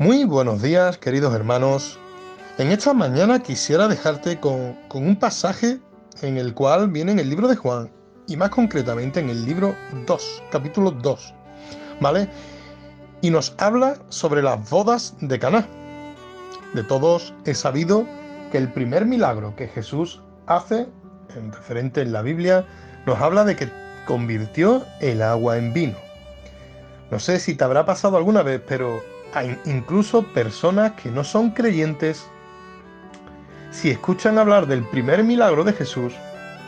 Muy buenos días, queridos hermanos. En esta mañana quisiera dejarte con, un pasaje en el cual viene en el libro de Juan, y más concretamente en el libro 2, capítulo 2, ¿vale? Y nos habla sobre las bodas de Caná. De todos he sabido que el primer milagro que Jesús hace, en referente en la Biblia, nos habla de que convirtió el agua en vino. No sé si te habrá pasado alguna vez, pero incluso personas que no son creyentes, si escuchan hablar del primer milagro de Jesús,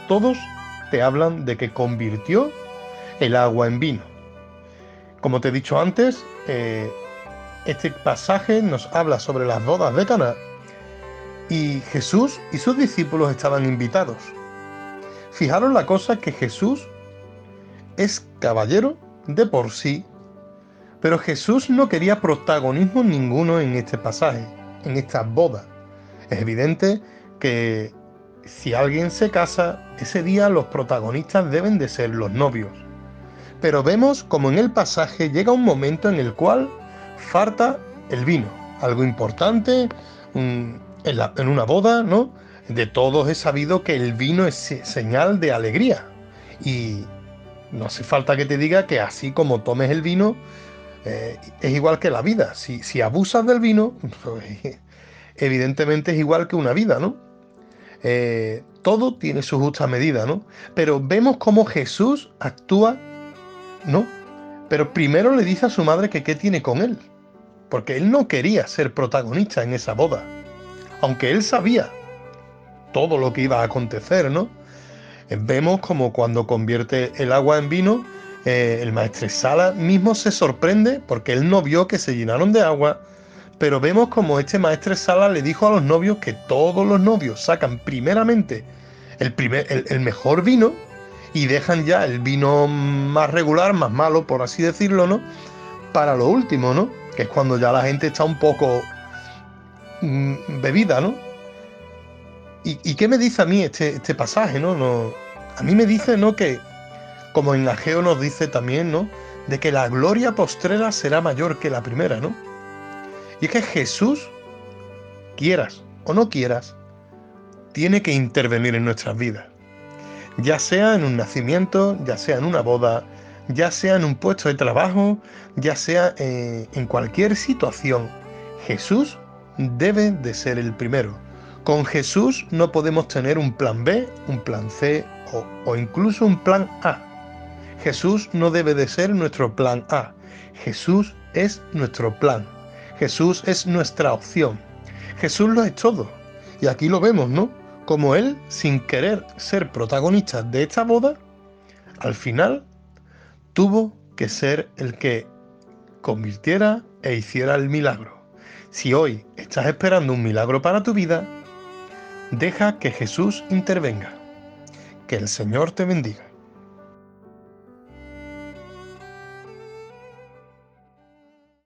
todos te hablan de que convirtió el agua en vino. Como te he dicho antes, eh, este pasaje nos habla sobre las bodas de Caná y Jesús y sus discípulos estaban invitados. Fijaros la cosa que Jesús es caballero de por sí pero Jesús no quería protagonismo ninguno en este pasaje, en esta boda. Es evidente que si alguien se casa, ese día los protagonistas deben de ser los novios. Pero vemos como en el pasaje llega un momento en el cual falta el vino, algo importante en, en una boda, ¿no? De todos he sabido que el vino es señal de alegría. Y no hace falta que te diga que así como tomes el vino, eh, es igual que la vida. Si, abusas del vino, pues, evidentemente es igual que una vida, ¿no? Eh, todo tiene su justa medida, ¿no? Pero vemos cómo Jesús actúa, ¿no? Pero primero le dice a su madre que qué tiene con él, porque él no quería ser protagonista en esa boda, aunque él sabía todo lo que iba a acontecer, ¿no? Eh, vemos como cuando convierte el agua en vino, eh, el maestre Sala mismo se sorprende porque él no vio que se llenaron de agua, pero vemos como este maestre Sala le dijo a los novios que todos los novios sacan primeramente el, primer, el, mejor vino y dejan ya el vino más regular, más malo, por así decirlo, ¿no? Para lo último, ¿no? Que es cuando ya la gente está un poco mm, bebida, ¿no? ¿Y, qué me dice a mí este, este pasaje, ¿no? no? A mí me dice, ¿no? Que, como en Ageo nos dice también, ¿no? De que la gloria postrera será mayor que la primera, ¿no? Y es que Jesús, quieras o no quieras, tiene que intervenir en nuestras vidas. Ya sea en un nacimiento, ya sea en una boda, ya sea en un puesto de trabajo, ya sea eh, en cualquier situación, Jesús debe de ser el primero. Con Jesús no podemos tener un plan B, un plan C o, o incluso un plan A. Jesús no debe de ser nuestro plan A. Jesús es nuestro plan. Jesús es nuestra opción. Jesús lo es todo. Y aquí lo vemos, ¿no? Como Él, sin querer ser protagonista de esta boda, al final tuvo que ser el que convirtiera e hiciera el milagro. Si hoy estás esperando un milagro para tu vida, deja que Jesús intervenga. Que el Señor te bendiga.